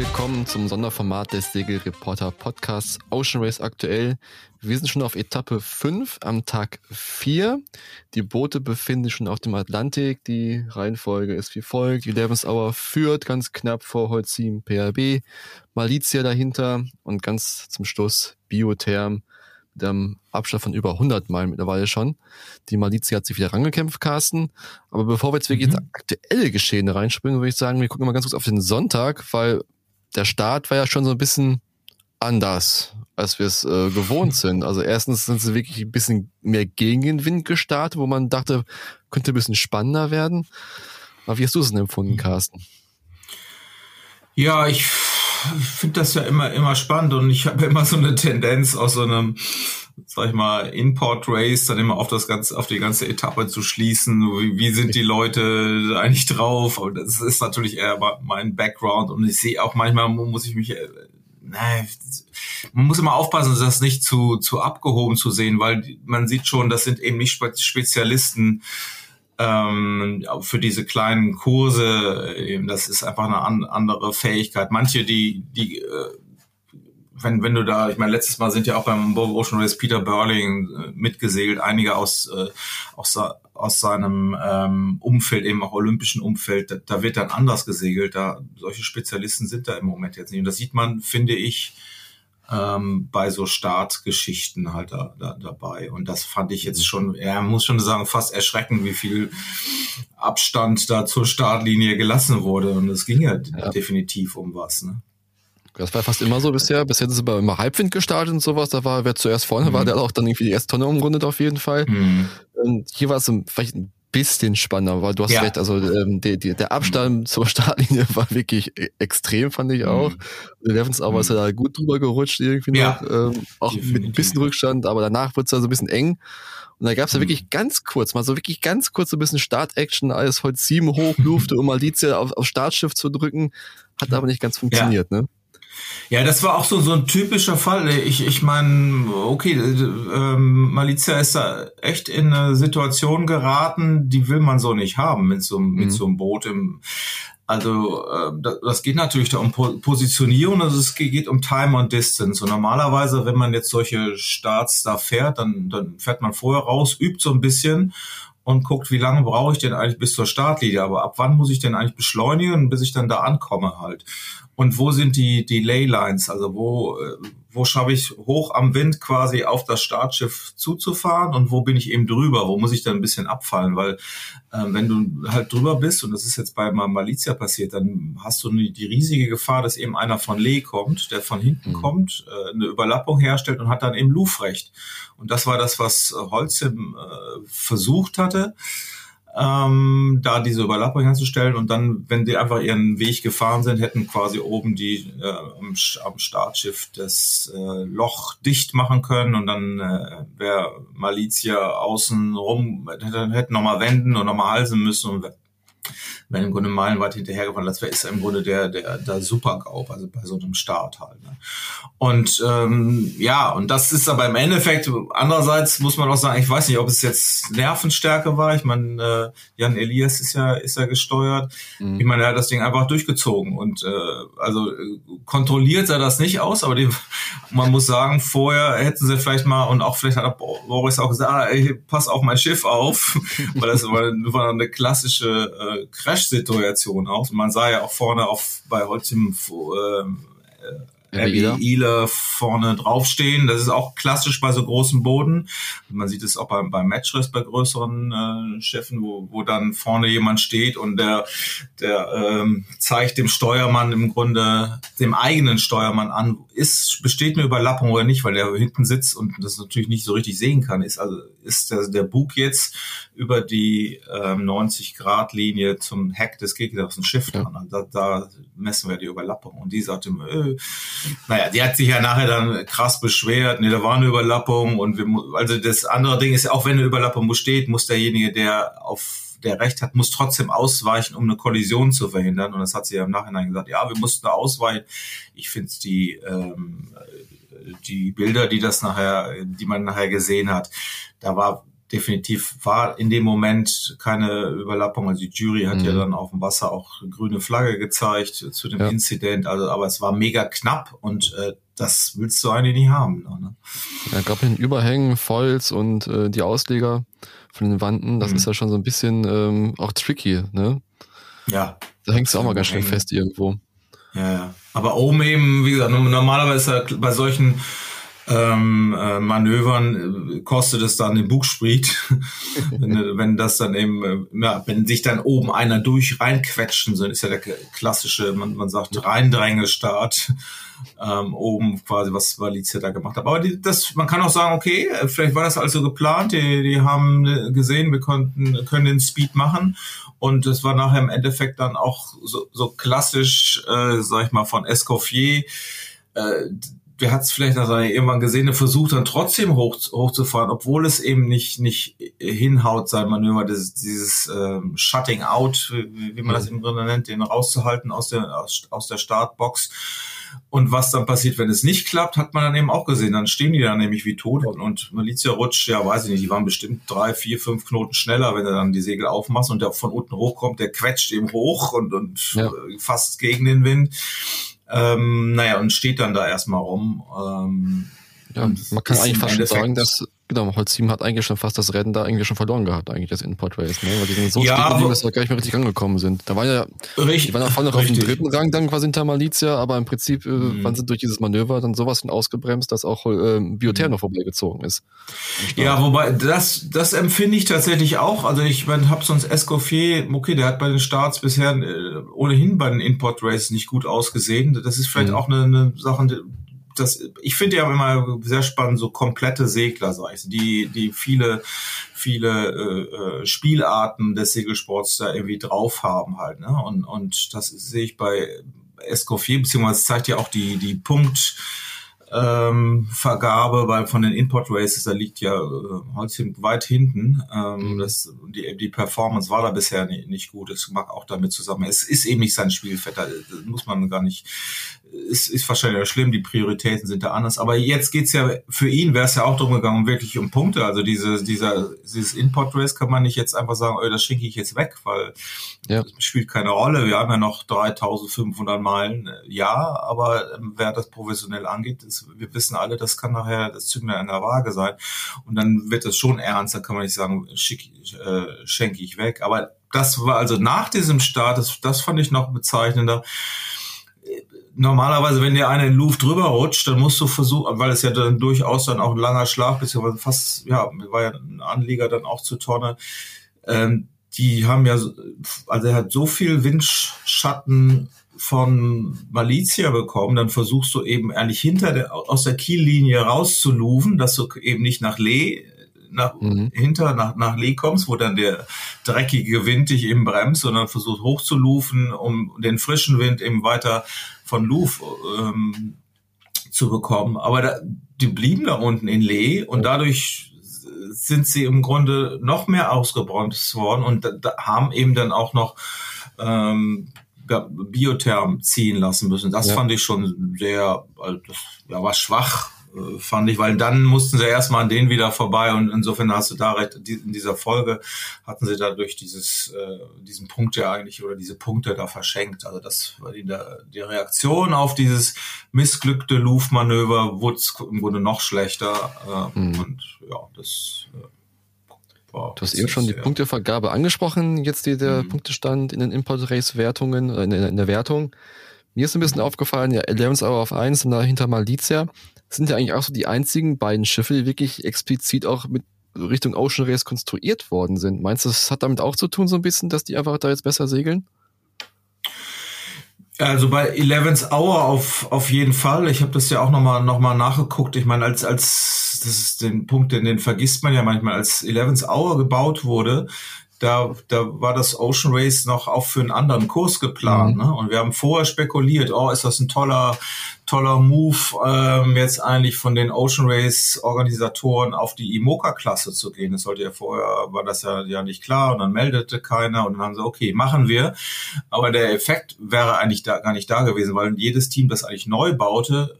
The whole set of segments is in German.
willkommen zum Sonderformat des Segelreporter Podcasts Ocean Race aktuell. Wir sind schon auf Etappe 5 am Tag 4. Die Boote befinden sich schon auf dem Atlantik. Die Reihenfolge ist wie folgt. Die Levens Hour führt ganz knapp vor Holcim PRB, Malizia dahinter und ganz zum Schluss Biotherm mit einem Abstand von über 100 Meilen mittlerweile schon. Die Malizia hat sich wieder rangekämpft, Carsten. Aber bevor wir jetzt wirklich mhm. ins aktuelle Geschehen reinspringen, würde ich sagen, wir gucken mal ganz kurz auf den Sonntag, weil der Start war ja schon so ein bisschen anders, als wir es äh, gewohnt sind. Also erstens sind sie wirklich ein bisschen mehr gegen den Wind gestartet, wo man dachte, könnte ein bisschen spannender werden. Aber wie hast du es denn empfunden, Carsten? Ja, ich ich finde das ja immer, immer spannend und ich habe immer so eine Tendenz aus so einem, sag ich mal, Import Race dann immer auf das ganze, auf die ganze Etappe zu schließen. Wie, wie sind die Leute eigentlich drauf? Und das ist natürlich eher mein Background und ich sehe auch manchmal muss ich mich, äh, nein, man muss immer aufpassen, das nicht zu, zu abgehoben zu sehen, weil man sieht schon, das sind eben nicht Spezialisten, ähm, für diese kleinen Kurse, das ist einfach eine an, andere Fähigkeit. Manche, die, die, äh, wenn, wenn du da, ich meine, letztes Mal sind ja auch beim Ocean Race Peter Burling äh, mitgesegelt, einige aus, äh, aus, aus seinem ähm, Umfeld, eben auch olympischen Umfeld, da, da wird dann anders gesegelt. Da, solche Spezialisten sind da im Moment jetzt nicht. Und das sieht man, finde ich, ähm, bei so Startgeschichten halt da, da, dabei. Und das fand ich jetzt schon, ja, muss schon sagen, fast erschreckend, wie viel Abstand da zur Startlinie gelassen wurde. Und es ging ja, ja. definitiv um was. Ne? Das war fast immer so bisher. Bisher sind sie aber immer Halbwind gestartet und sowas. Da war, wer zuerst vorne mhm. war, der hat auch dann irgendwie die erste Tonne umrundet auf jeden Fall. Mhm. Und hier war es vielleicht ein bisschen spannender, weil du hast ja. recht, also ähm, die, die, der Abstand zur Startlinie war wirklich e, extrem, fand ich auch. Mhm. Levens aber mhm. ist ja da gut drüber gerutscht irgendwie ja. noch, ähm, auch Definitiv. mit ein bisschen Rückstand, aber danach wurde es da so ein bisschen eng. Und da gab es ja mhm. wirklich ganz kurz, mal so wirklich ganz kurz so ein bisschen Start-Action, alles heute sieben hoch, Lufte, um Malizia auf, auf Startschiff zu drücken, hat aber nicht ganz funktioniert, ja. ne? Ja, das war auch so, so ein typischer Fall. Ich, ich meine, okay, ähm, Malizia ist da echt in eine Situation geraten, die will man so nicht haben mit so, mhm. mit so einem Boot im, also äh, das geht natürlich da um Positionierung, also es geht um Time und Distance. Und normalerweise, wenn man jetzt solche Starts da fährt, dann, dann fährt man vorher raus, übt so ein bisschen und guckt, wie lange brauche ich denn eigentlich bis zur Startlinie, aber ab wann muss ich denn eigentlich beschleunigen, bis ich dann da ankomme halt. Und wo sind die, die Laylines? Also wo, äh, wo schaffe ich hoch am Wind quasi auf das Startschiff zuzufahren und wo bin ich eben drüber? Wo muss ich dann ein bisschen abfallen? Weil äh, wenn du halt drüber bist, und das ist jetzt bei Malizia passiert, dann hast du die riesige Gefahr, dass eben einer von Lee kommt, der von hinten mhm. kommt, äh, eine Überlappung herstellt und hat dann eben Luftrecht. Und das war das, was Holzim äh, versucht hatte ähm, da diese Überlappung herzustellen und dann, wenn die einfach ihren Weg gefahren sind, hätten quasi oben die äh, am, Startschiff das äh, Loch dicht machen können und dann äh, wäre Malizia außen rum, hätten nochmal wenden und nochmal halsen müssen und wenn im Grunde meilenweit hinterhergefahren. Das wäre ist im Grunde der, der, der Super-Gaub, also bei so einem Start halt. Ne? Und ähm, ja, und das ist aber im Endeffekt, andererseits muss man auch sagen, ich weiß nicht, ob es jetzt Nervenstärke war. Ich meine, äh, Jan Elias ist ja, ist ja gesteuert. Mhm. Ich meine, er hat das Ding einfach durchgezogen. Und äh, also kontrolliert sah das nicht aus, aber die, man muss sagen, vorher hätten sie vielleicht mal, und auch vielleicht hat Boris auch gesagt, ah, ey, pass auf mein Schiff auf, weil das war, war eine klassische äh, Crash Crash-Situation aus. Und man sah ja auch vorne auf bei Holzim äh, Ile vorne draufstehen. Das ist auch klassisch bei so großen Boden. Man sieht es auch beim, beim Matchrest bei größeren äh, Schiffen, wo, wo dann vorne jemand steht und der, der ähm, zeigt dem Steuermann im Grunde, dem eigenen Steuermann an, ist, besteht eine Überlappung oder nicht, weil der hinten sitzt und das natürlich nicht so richtig sehen kann. Ist also, ist der, der Bug jetzt über die ähm, 90 Grad Linie zum Heck des Gegners ein Schiff dran. Da, da messen wir die Überlappung. Und die sagte, äh, naja, die hat sich ja nachher dann krass beschwert, nee, da war eine Überlappung und wir, also das andere Ding ist, auch wenn eine Überlappung besteht, muss derjenige, der auf der Recht hat, muss trotzdem ausweichen, um eine Kollision zu verhindern. Und das hat sie ja im Nachhinein gesagt, ja, wir mussten da ausweichen. Ich finde die, ähm, die Bilder, die das nachher, die man nachher gesehen hat, da war definitiv war in dem Moment keine Überlappung. Also die Jury hat mhm. ja dann auf dem Wasser auch grüne Flagge gezeigt zu dem ja. Incident. Also, aber es war mega knapp und äh, das willst du eigentlich nicht haben. Ne? Ja, gab den Überhängen, Foils und äh, die Ausleger von den Wanden. Das mhm. ist ja schon so ein bisschen ähm, auch tricky, ne? Ja. Da hängst du auch mal ganz schön fest irgendwo. Ja, ja. Aber oben eben, wie gesagt, normalerweise bei solchen ähm, äh, Manövern äh, kostet es dann den Bugspriet, wenn, wenn das dann eben, äh, ja, wenn sich dann oben einer durch reinquetschen, so ist ja der klassische, man, man sagt Reindrängestart, ähm, oben quasi, was Valizia da gemacht hat. Aber die, das, man kann auch sagen, okay, äh, vielleicht war das also geplant, die, die haben gesehen, wir konnten, können den Speed machen. Und es war nachher im Endeffekt dann auch so, so klassisch, äh, sag ich mal, von Escoffier, äh, der hat es vielleicht also irgendwann gesehen, der versucht dann trotzdem hoch, hochzufahren, obwohl es eben nicht, nicht hinhaut, sein Manöver, dieses, dieses ähm, Shutting Out, wie, wie man das im Grunde nennt, den rauszuhalten aus der, aus, aus der Startbox. Und was dann passiert, wenn es nicht klappt, hat man dann eben auch gesehen. Dann stehen die da nämlich wie tot und, und Malizia rutscht, ja, weiß ich nicht, die waren bestimmt drei, vier, fünf Knoten schneller, wenn er dann die Segel aufmacht und der von unten hochkommt, der quetscht eben hoch und, und ja. fast gegen den Wind. Ähm, naja, und steht dann da erstmal rum. Ähm, ja, man kann eigentlich fast schon sagen, dass genau, Holzim hat eigentlich schon fast das Rennen da eigentlich schon verloren gehabt, eigentlich das Import Race, ne? Weil die sind so ja, stehen dass sie gar nicht mehr richtig angekommen sind. Da war ja, richtig, die waren ja voll noch auf dem dritten Rang dann quasi hinter Malizia, aber im Prinzip äh, mhm. waren sie durch dieses Manöver dann sowas von ausgebremst, dass auch äh, Bioter mhm. noch vorbeigezogen ist. Ja, wobei das das empfinde ich tatsächlich auch. Also ich mein, hab sonst Escoffier, okay, der hat bei den Starts bisher äh, ohnehin bei den Import Races nicht gut ausgesehen. Das ist vielleicht mhm. auch eine, eine Sache, das, ich finde ja immer sehr spannend, so komplette Segler, sag ich, die, die viele, viele äh, äh, Spielarten des Segelsports da irgendwie drauf haben halt. Ne? Und, und das sehe ich bei Escoffier, beziehungsweise zeigt ja auch die, die Punkt, ähm, Vergabe bei, von den Import Races, da liegt ja äh, Holzchen weit hinten. Ähm, mhm. das, die, die Performance war da bisher nicht, nicht gut. Es mag auch damit zusammen. Es ist eben nicht sein Spielfett, da muss man gar nicht ist, ist wahrscheinlich schlimm, die Prioritäten sind da anders. Aber jetzt geht's ja, für ihn wäre es ja auch darum gegangen, wirklich um Punkte. Also diese, dieser, dieses Import-Race kann man nicht jetzt einfach sagen, oh, das schenke ich jetzt weg, weil ja. das spielt keine Rolle. Wir haben ja noch 3500 Meilen, äh, ja, aber ähm, wer das professionell angeht, ist, wir wissen alle, das kann nachher das Zünglein an der Waage sein. Und dann wird es schon ernst, da kann man nicht sagen, schick, äh, schenke ich weg. Aber das war also nach diesem Start, das, das fand ich noch bezeichnender normalerweise, wenn dir einer in Luft drüber rutscht, dann musst du versuchen, weil es ja dann durchaus dann auch ein langer Schlag, beziehungsweise fast, ja, war ja ein Anlieger dann auch zu Tonne. Ähm, die haben ja, also er hat so viel Windschatten von Malizia bekommen, dann versuchst du eben eigentlich hinter der, aus der Kiellinie rauszulufen, dass du eben nicht nach Lee nach, mhm. hinter nach, nach Lee kommst, wo dann der dreckige Wind dich eben bremst, sondern versucht hochzulufen, um den frischen Wind eben weiter von Luf ähm, zu bekommen. Aber da, die blieben da unten in Lee und dadurch sind sie im Grunde noch mehr ausgebremst worden und da, da haben eben dann auch noch ähm, Biotherm ziehen lassen müssen. Das ja. fand ich schon sehr, also das ja, war schwach fand ich, weil dann mussten sie erstmal an denen wieder vorbei und insofern hast du da recht, in dieser Folge hatten sie dadurch dieses, äh, diesen Punkt ja eigentlich oder diese Punkte da verschenkt. Also das war die, die Reaktion auf dieses missglückte Louvre-Manöver wurde im Grunde noch schlechter äh, mhm. und ja, das äh, Wow, du hast eben schon die Punktevergabe angesprochen, jetzt die, der mhm. Punktestand in den Import-Race-Wertungen, äh, in, in, der Wertung. Mir ist ein bisschen aufgefallen, ja, 11 Hour auf 1 und dahinter Malizia sind ja eigentlich auch so die einzigen beiden Schiffe, die wirklich explizit auch mit Richtung Ocean Race konstruiert worden sind. Meinst du, das hat damit auch zu tun, so ein bisschen, dass die einfach da jetzt besser segeln? Also bei Eleven's Hour auf, auf jeden Fall. Ich habe das ja auch nochmal noch mal nachgeguckt. Ich meine, als, als, das ist den Punkt, den, den vergisst man ja manchmal, als Eleven's Hour gebaut wurde, da, da war das Ocean Race noch auch für einen anderen Kurs geplant. Mhm. Ne? Und wir haben vorher spekuliert, oh, ist das ein toller, toller Move, ähm, jetzt eigentlich von den Ocean Race Organisatoren auf die IMOCA-Klasse zu gehen. Das sollte ja vorher, war das ja, ja nicht klar und dann meldete keiner und dann haben sie, okay, machen wir. Aber der Effekt wäre eigentlich da, gar nicht da gewesen, weil jedes Team, das eigentlich neu baute,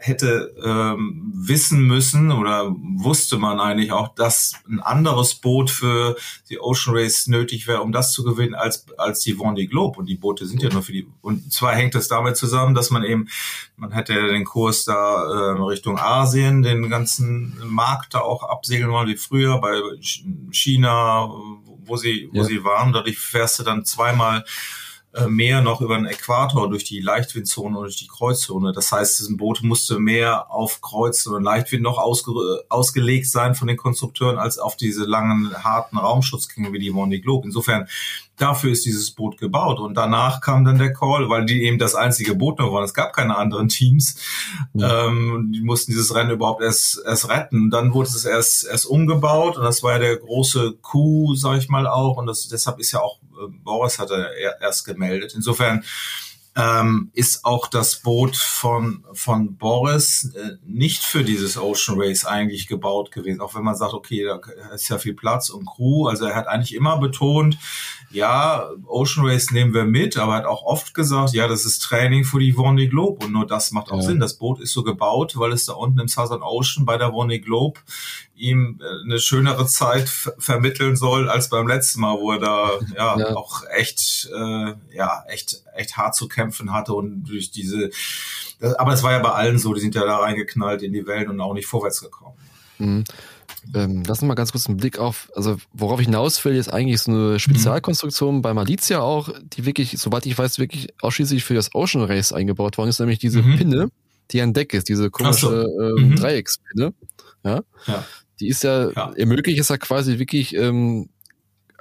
hätte ähm, wissen müssen oder wusste man eigentlich auch, dass ein anderes Boot für die Ocean Race nötig wäre, um das zu gewinnen, als, als die Vendée Globe. Und die Boote sind ja nur für die, und zwar hängt es damit zusammen, dass man eben, man hätte den Kurs da äh, Richtung Asien, den ganzen Markt da auch absegeln wollen, wie früher bei China, wo sie, wo ja. sie waren. Dadurch fährst du dann zweimal mehr noch über den Äquator durch die Leichtwindzone und durch die Kreuzzone. Das heißt, dieses Boot musste mehr auf Kreuz und Leichtwind noch ausge ausgelegt sein von den Konstrukteuren als auf diese langen, harten Raumschutzgänge wie die Vendée Globe. Insofern, dafür ist dieses Boot gebaut. Und danach kam dann der Call, weil die eben das einzige Boot noch waren. Es gab keine anderen Teams. Ja. Ähm, die mussten dieses Rennen überhaupt erst, erst retten. Dann wurde es erst, erst umgebaut und das war ja der große Coup, sag ich mal auch. Und das, deshalb ist ja auch Boris hatte erst gemeldet. Insofern ähm, ist auch das Boot von, von Boris äh, nicht für dieses Ocean Race eigentlich gebaut gewesen. Auch wenn man sagt, okay, da ist ja viel Platz und Crew. Also er hat eigentlich immer betont, ja, Ocean Race nehmen wir mit, aber er hat auch oft gesagt, ja, das ist Training für die Vendée Globe und nur das macht auch ja. Sinn. Das Boot ist so gebaut, weil es da unten im Southern Ocean bei der Vendée Globe ihm äh, eine schönere Zeit vermitteln soll als beim letzten Mal, wo er da ja, ja. auch echt äh, ja echt echt hart zu kämpfen hatte und durch diese aber es war ja bei allen so, die sind ja da reingeknallt in die Wellen und auch nicht vorwärts gekommen. Mhm. Ähm, lass uns mal ganz kurz einen Blick auf, also worauf ich hinaus will, ist eigentlich so eine Spezialkonstruktion mhm. bei Malizia auch, die wirklich, soweit ich weiß, wirklich ausschließlich für das Ocean Race eingebaut worden ist, nämlich diese mhm. Pinne, die an Deck ist, diese komische so. ähm, mhm. Dreieckspinne. Ja? ja. Die ist ja, ja. ermöglicht es ja quasi wirklich ähm,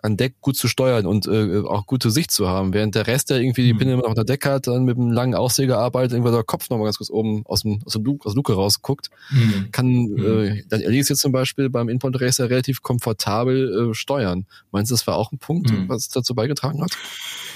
an Deck gut zu steuern und äh, auch gute Sicht zu haben. Während der Rest, der irgendwie die mhm. Pinne auf der Deck hat, dann mit einem langen Aussäger arbeitet, irgendwann der Kopf nochmal ganz kurz oben aus dem, aus dem Luke, aus Luke rausguckt, mhm. kann mhm. äh, dann Elise jetzt zum Beispiel beim Input Racer relativ komfortabel äh, steuern. Meinst du, das war auch ein Punkt, mhm. was dazu beigetragen hat?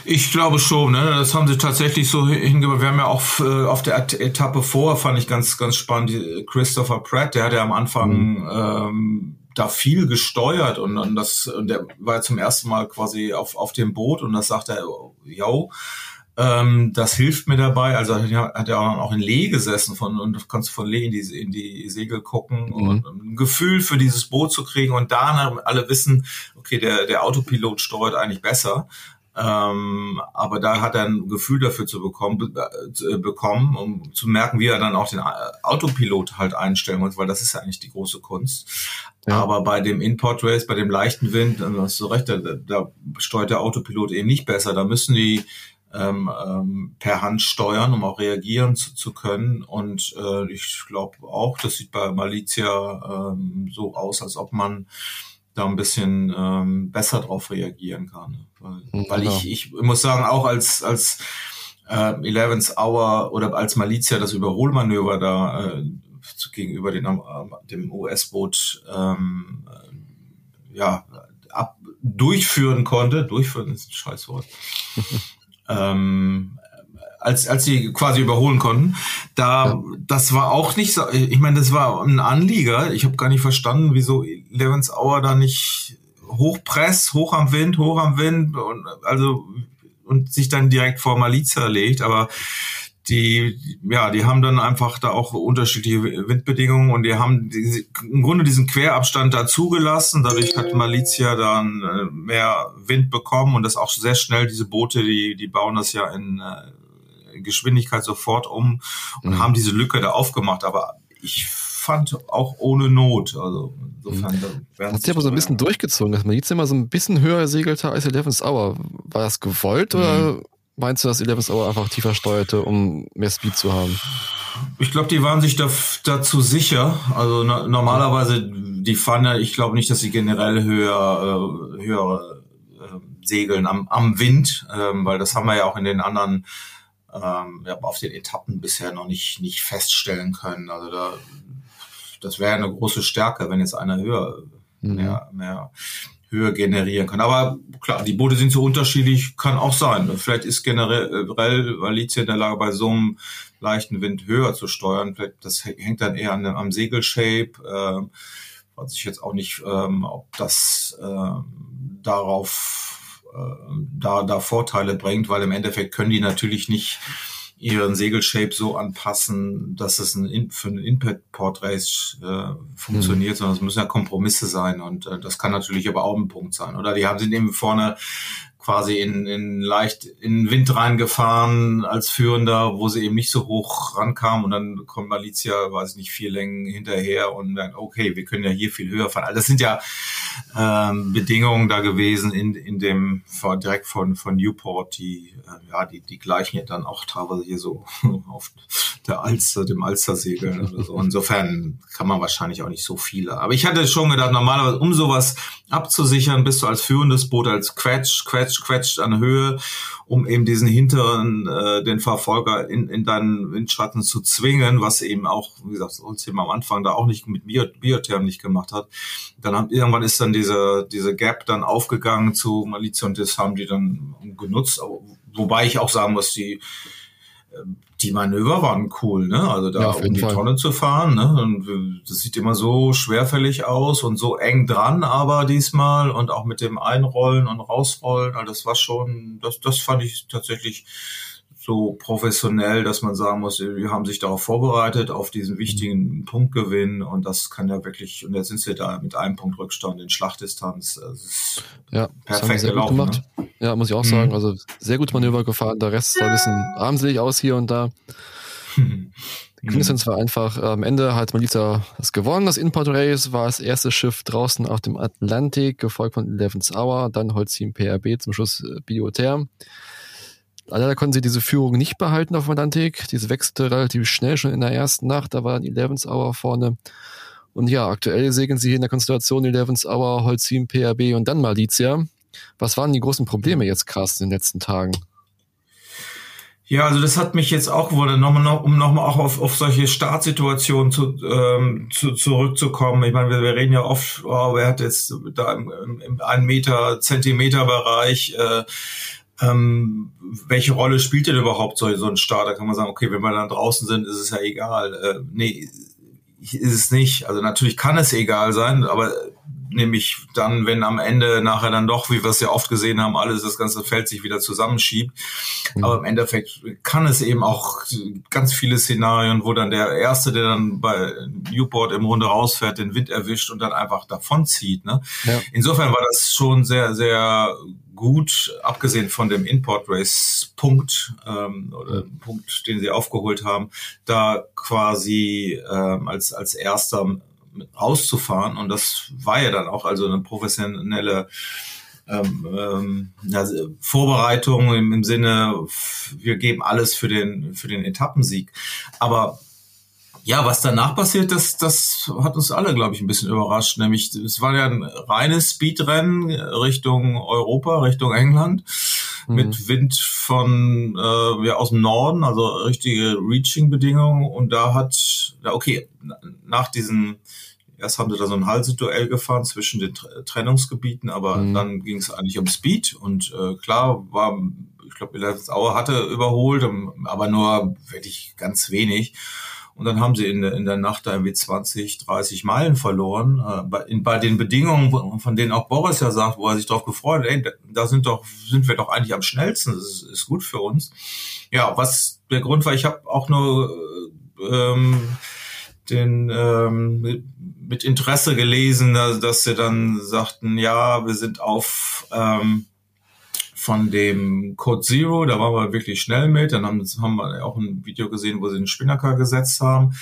Ich glaube schon, ne? Das haben sie tatsächlich so hingebracht. Wir haben ja auch äh, auf der Etappe vor, fand ich ganz, ganz spannend, Christopher Pratt, der hat ja am Anfang mhm. ähm, da viel gesteuert und, und das und der war zum ersten Mal quasi auf, auf dem Boot und das sagt er, yo, ähm, das hilft mir dabei. Also hat er auch in Lee gesessen von und kannst von Lee in die, in die Segel gucken mhm. und ein Gefühl für dieses Boot zu kriegen und da alle wissen, okay, der, der Autopilot steuert eigentlich besser. Ähm, aber da hat er ein Gefühl dafür zu bekommen, äh, bekommen, um zu merken, wie er dann auch den Autopilot halt einstellen muss, weil das ist ja eigentlich die große Kunst. Ja. Aber bei dem Import Race, bei dem leichten Wind, dann hast du recht, da, da steuert der Autopilot eben nicht besser. Da müssen die ähm, ähm, per Hand steuern, um auch reagieren zu, zu können. Und äh, ich glaube auch, das sieht bei Malizia ähm, so aus, als ob man da ein bisschen ähm, besser drauf reagieren kann. Weil, mhm, weil ich, ich muss sagen, auch als, als äh, 11th Hour oder als Malizia das Überholmanöver da äh, gegenüber den, äh, dem US-Boot ähm, äh, ja, ab, durchführen konnte, durchführen ist ein Scheißwort, ähm, als, als sie quasi überholen konnten. Da, ja. das war auch nicht so, ich meine, das war ein Anlieger. Ich habe gar nicht verstanden, wieso Levens Auer da nicht hochpresst, hoch am Wind, hoch am Wind und also und sich dann direkt vor Maliza legt, aber die, ja, die haben dann einfach da auch unterschiedliche Windbedingungen und die haben die, im Grunde diesen Querabstand da zugelassen. Dadurch hat Malizia dann äh, mehr Wind bekommen und das auch sehr schnell. Diese Boote, die, die bauen das ja in äh, Geschwindigkeit sofort um und mhm. haben diese Lücke da aufgemacht. Aber ich fand auch ohne Not. Also insofern. Mhm. Hat sich aber so ein bisschen durchgezogen, dass man jetzt immer so ein bisschen höher segelte als Eleven's Hour. War das gewollt mhm. oder meinst du, dass Eleven's Hour einfach tiefer steuerte, um mehr Speed zu haben? Ich glaube, die waren sich da, dazu sicher. Also na, normalerweise die Pfanne, ich glaube nicht, dass sie generell höher, äh, höher äh, segeln am, am Wind, ähm, weil das haben wir ja auch in den anderen ähm, ja, auf den Etappen bisher noch nicht, nicht feststellen können. Also da, das wäre eine große Stärke, wenn jetzt einer höher, mhm. mehr, mehr Höhe generieren kann. Aber klar, die Boote sind so unterschiedlich, kann auch sein. Vielleicht ist generell Valizia in der Lage, bei so einem leichten Wind höher zu steuern. Vielleicht, das hängt dann eher an, am Segelshape. Äh, weiß ich jetzt auch nicht, ähm, ob das äh, darauf äh, da, da Vorteile bringt, weil im Endeffekt können die natürlich nicht ihren Segelshape so anpassen, dass es ein, für ein Impact-Port-Race äh, funktioniert, mhm. sondern es müssen ja Kompromisse sein und äh, das kann natürlich aber auch ein Punkt sein. Oder die haben sind eben vorne quasi in, in leicht in den Wind reingefahren als Führender, wo sie eben nicht so hoch rankam und dann kommt Malizia, weiß ich nicht, vier Längen hinterher und dann, okay, wir können ja hier viel höher fahren. Also das sind ja ähm, Bedingungen da gewesen in, in dem direkt von, von Newport, die, äh, ja, die, die gleichen ja dann auch teilweise hier so auf der Alster, dem Alstersegeln oder so. Insofern kann man wahrscheinlich auch nicht so viele. Aber ich hatte schon gedacht, normalerweise, um sowas abzusichern, bist du als führendes Boot als Quetsch, Quetsch, Quetsch an Höhe, um eben diesen hinteren, äh, den Verfolger in, in deinen Windschatten zu zwingen, was eben auch, wie gesagt, uns eben am Anfang da auch nicht mit Bio, Biotherm nicht gemacht hat. Dann haben, irgendwann ist dann diese, diese Gap dann aufgegangen zu Malizia und das haben die dann genutzt, wobei ich auch sagen muss, die, die Manöver waren cool, ne? Also da ja, um die Fall. Tonne zu fahren, ne? Und das sieht immer so schwerfällig aus und so eng dran, aber diesmal und auch mit dem Einrollen und Rausrollen, also das war schon, das, das fand ich tatsächlich so professionell, dass man sagen muss, wir haben sich darauf vorbereitet, auf diesen wichtigen Punktgewinn und das kann ja wirklich, und jetzt sind sie da mit einem Punkt Rückstand in Schlachtdistanz. ja, perfekt sehr gelaufen, gut gemacht. Ne? Ja, muss ich auch mhm. sagen. Also sehr gut Manöver gefahren, der Rest sah ein bisschen armselig aus hier und da. Die Quintessenz war einfach, am Ende hat Melissa das gewonnen. Das Import Race war das erste Schiff draußen auf dem Atlantik, gefolgt von Eleven's Hour, dann Holcim PRB, zum Schluss äh, Biotherm. Leider konnten sie diese Führung nicht behalten auf Atlantik. Diese wechselte relativ schnell schon in der ersten Nacht. Da war dann 11 Hour vorne. Und ja, aktuell segeln sie hier in der Konstellation 11 Hour, Holcim, PRB und dann Malizia. Was waren die großen Probleme jetzt, Carsten, in den letzten Tagen? Ja, also das hat mich jetzt auch gewundert, nochmal noch, um nochmal auch auf, auf solche Startsituationen zu, ähm, zu, zurückzukommen. Ich meine, wir, wir reden ja oft, oh, wer hat jetzt da im, im einen Meter, Zentimeter Bereich äh, ähm, welche Rolle spielt denn überhaupt so, so ein Start? Da kann man sagen, okay, wenn wir dann draußen sind, ist es ja egal. Äh, nee, ist es nicht. Also natürlich kann es egal sein, aber nämlich dann, wenn am Ende nachher dann doch, wie wir es ja oft gesehen haben, alles das ganze Feld sich wieder zusammenschiebt. Mhm. Aber im Endeffekt kann es eben auch ganz viele Szenarien, wo dann der Erste, der dann bei Newport im Runde rausfährt, den Wind erwischt und dann einfach davonzieht. Ne? Ja. Insofern war das schon sehr, sehr gut, abgesehen von dem Import Race Punkt ähm, oder Punkt, den sie aufgeholt haben, da quasi ähm, als als erster rauszufahren und das war ja dann auch also eine professionelle ähm, ähm, ja, Vorbereitung im, im Sinne, wir geben alles für den für den Etappensieg, aber ja, was danach passiert, das, das hat uns alle, glaube ich, ein bisschen überrascht. Nämlich, es war ja ein reines Speedrennen Richtung Europa, Richtung England, mhm. mit Wind von äh, ja, aus dem Norden, also richtige Reaching-Bedingungen. Und da hat, okay, nach diesem Erst haben sie da so ein Halseduell gefahren zwischen den Trennungsgebieten, aber mhm. dann ging es eigentlich um Speed und äh, klar war, ich glaube, Eleventh Hour hatte überholt, aber nur wirklich ganz wenig. Und dann haben sie in, der, in der Nacht da irgendwie 20, 30 Meilen verloren. Äh, bei, in, bei den Bedingungen, von denen auch Boris ja sagt, wo er sich darauf gefreut hat, ey, da sind doch, sind wir doch eigentlich am schnellsten. Das ist, ist gut für uns. Ja, was der Grund war, ich habe auch nur ähm, den ähm, mit Interesse gelesen, dass sie dann sagten, ja, wir sind auf ähm, von dem Code Zero, da waren wir wirklich schnell mit. Dann haben, haben wir auch ein Video gesehen, wo sie den Spinnaker gesetzt haben.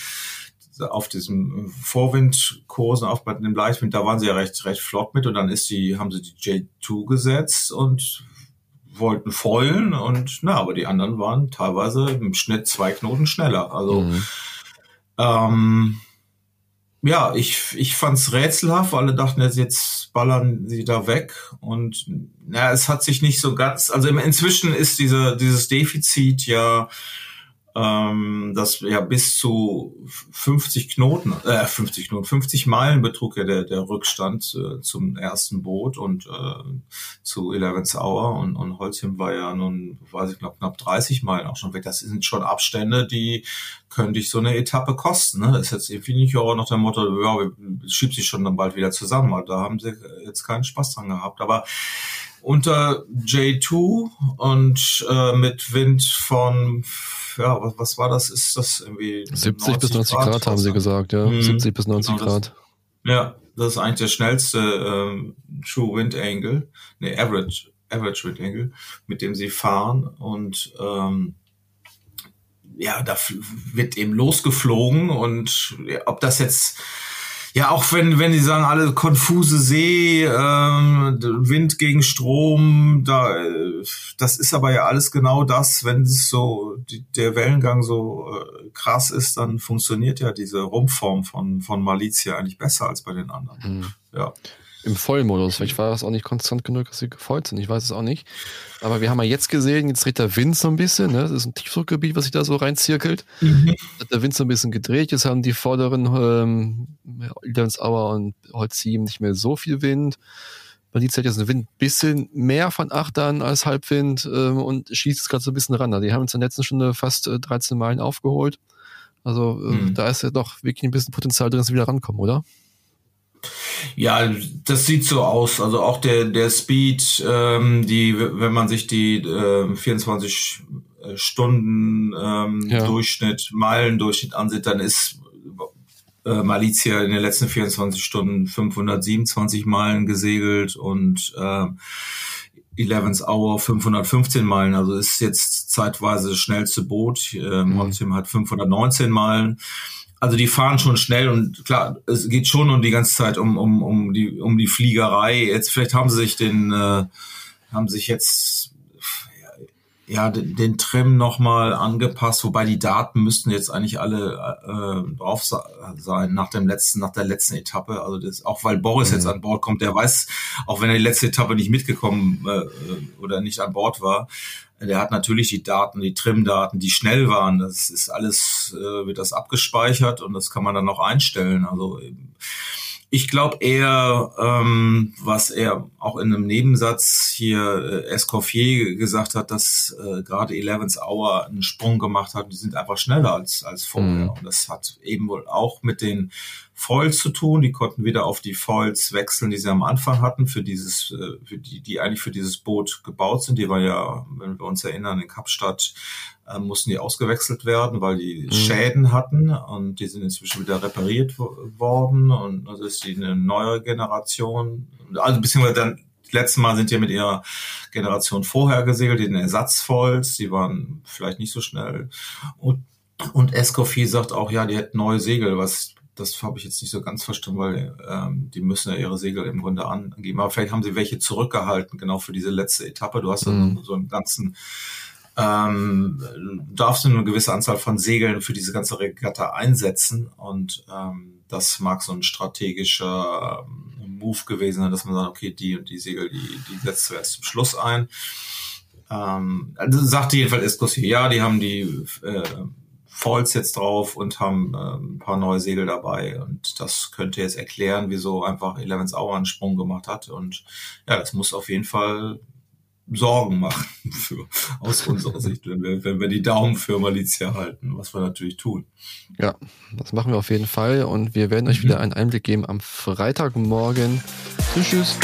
Auf diesem Vorwindkursen, auch bei dem Leichtwind, da waren sie ja recht, recht flott mit. Und dann ist die, haben sie die J2 gesetzt und wollten foilen und na, aber die anderen waren teilweise im Schnitt zwei Knoten schneller. Also mhm. Ähm, ja, ich, ich fand's rätselhaft, alle dachten jetzt, jetzt ballern sie da weg. Und na, es hat sich nicht so ganz, also inzwischen ist diese, dieses Defizit ja ähm, das ja bis zu 50 Knoten, äh, 50 Knoten, 50 Meilen betrug ja der, der Rückstand äh, zum ersten Boot und äh, zu 11 Hour und, und Holzim war ja nun, weiß ich, knapp, knapp 30 Meilen auch schon weg. Das sind schon Abstände, die könnte ich so eine Etappe kosten. Ne? Ist jetzt irgendwie nicht auch nach dem Motto, ja, wir schieben sich schon dann bald wieder zusammen. Da haben sie jetzt keinen Spaß dran gehabt. Aber unter J2 und äh, mit Wind von ja, was, was war das? Ist das irgendwie 70 bis 90 Grad, Grad haben sie gesagt, ja. Mhm. 70 bis 90 genau, Grad. Das, ja, das ist eigentlich der schnellste ähm, True Wind Angle, ne, Average, Average Wind Angle, mit dem sie fahren und ähm, ja, da wird eben losgeflogen und ja, ob das jetzt ja, auch wenn, wenn die sagen, alle konfuse See, ähm, Wind gegen Strom, da, äh, das ist aber ja alles genau das, wenn es so, die, der Wellengang so äh, krass ist, dann funktioniert ja diese Rumpfform von, von Malizia eigentlich besser als bei den anderen. Mhm. Ja im Vollmodus. Vielleicht war das auch nicht konstant genug, dass sie gefolgt sind. Ich weiß es auch nicht. Aber wir haben ja jetzt gesehen, jetzt dreht der Wind so ein bisschen. Ne? Das ist ein Tiefdruckgebiet, was sich da so reinzirkelt. Mhm. Hat der Wind so ein bisschen gedreht. Jetzt haben die vorderen ähm, Hour und Holz 7 nicht mehr so viel Wind. Man sieht halt jetzt ein Wind bisschen mehr von Achtern als Halbwind ähm, und schießt es gerade so ein bisschen ran. Also die haben uns in der letzten Stunde fast äh, 13 Meilen aufgeholt. Also äh, mhm. da ist ja doch wirklich ein bisschen Potenzial drin, dass sie wieder rankommen, oder? Ja, das sieht so aus. Also auch der, der Speed, ähm, die, wenn man sich die äh, 24 Stunden ähm, ja. Durchschnitt, Meilendurchschnitt ansieht, dann ist äh, Malizia in den letzten 24 Stunden 527 Meilen gesegelt und äh, 11 Hour 515 Meilen, also ist jetzt zeitweise das schnellste Boot. Ähm, mhm. hat 519 Meilen. Also die fahren schon schnell und klar, es geht schon um die ganze Zeit um, um, um, die, um die Fliegerei. Jetzt vielleicht haben sie sich den, äh, haben sich jetzt ja den, den Trim nochmal angepasst, wobei die Daten müssten jetzt eigentlich alle äh, drauf sein nach dem letzten, nach der letzten Etappe. Also das, auch weil Boris mhm. jetzt an Bord kommt, der weiß, auch wenn er die letzte Etappe nicht mitgekommen äh, oder nicht an Bord war, der hat natürlich die Daten, die Trim-Daten, die schnell waren. Das ist alles, äh, wird das abgespeichert und das kann man dann noch einstellen. Also ich glaube eher, ähm, was er auch in einem Nebensatz hier äh, Escoffier gesagt hat, dass äh, gerade Eleven's Hour einen Sprung gemacht hat. Die sind einfach schneller als, als vorher. Mhm. Und das hat eben wohl auch mit den Foils zu tun. Die konnten wieder auf die Foils wechseln, die sie am Anfang hatten, für dieses, äh, für die, die eigentlich für dieses Boot gebaut sind. Die war ja, wenn wir uns erinnern, in Kapstadt äh, mussten die ausgewechselt werden, weil die mhm. Schäden hatten und die sind inzwischen wieder repariert worden und also ist die eine neue Generation. Also beziehungsweise dann letzte Mal sind die mit ihrer Generation vorher gesegelt, den Ersatzfoils, die waren vielleicht nicht so schnell. Und, und Escoffier sagt auch, ja, die hätten neue Segel, was das habe ich jetzt nicht so ganz verstanden, weil ähm, die müssen ja ihre Segel im Grunde angeben. Aber vielleicht haben sie welche zurückgehalten, genau für diese letzte Etappe. Du hast ja mhm. so, so einen ganzen, ähm, darfst du eine gewisse Anzahl von Segeln für diese ganze Regatta einsetzen. Und ähm, das mag so ein strategischer ähm, Move gewesen sein, dass man sagt, okay, die und die Segel, die, die setzt du erst zum Schluss ein. Ähm, also sagte jedenfalls Escosier, ja, die haben die äh, Falls jetzt drauf und haben äh, ein paar neue Segel dabei. Und das könnte jetzt erklären, wieso einfach Eleven's Hour einen Sprung gemacht hat. Und ja, das muss auf jeden Fall Sorgen machen für, aus unserer Sicht, wenn wir, wenn wir die Daumen für Malizia halten, was wir natürlich tun. Ja, das machen wir auf jeden Fall und wir werden euch mhm. wieder einen Einblick geben am Freitagmorgen. Tschüss. tschüss.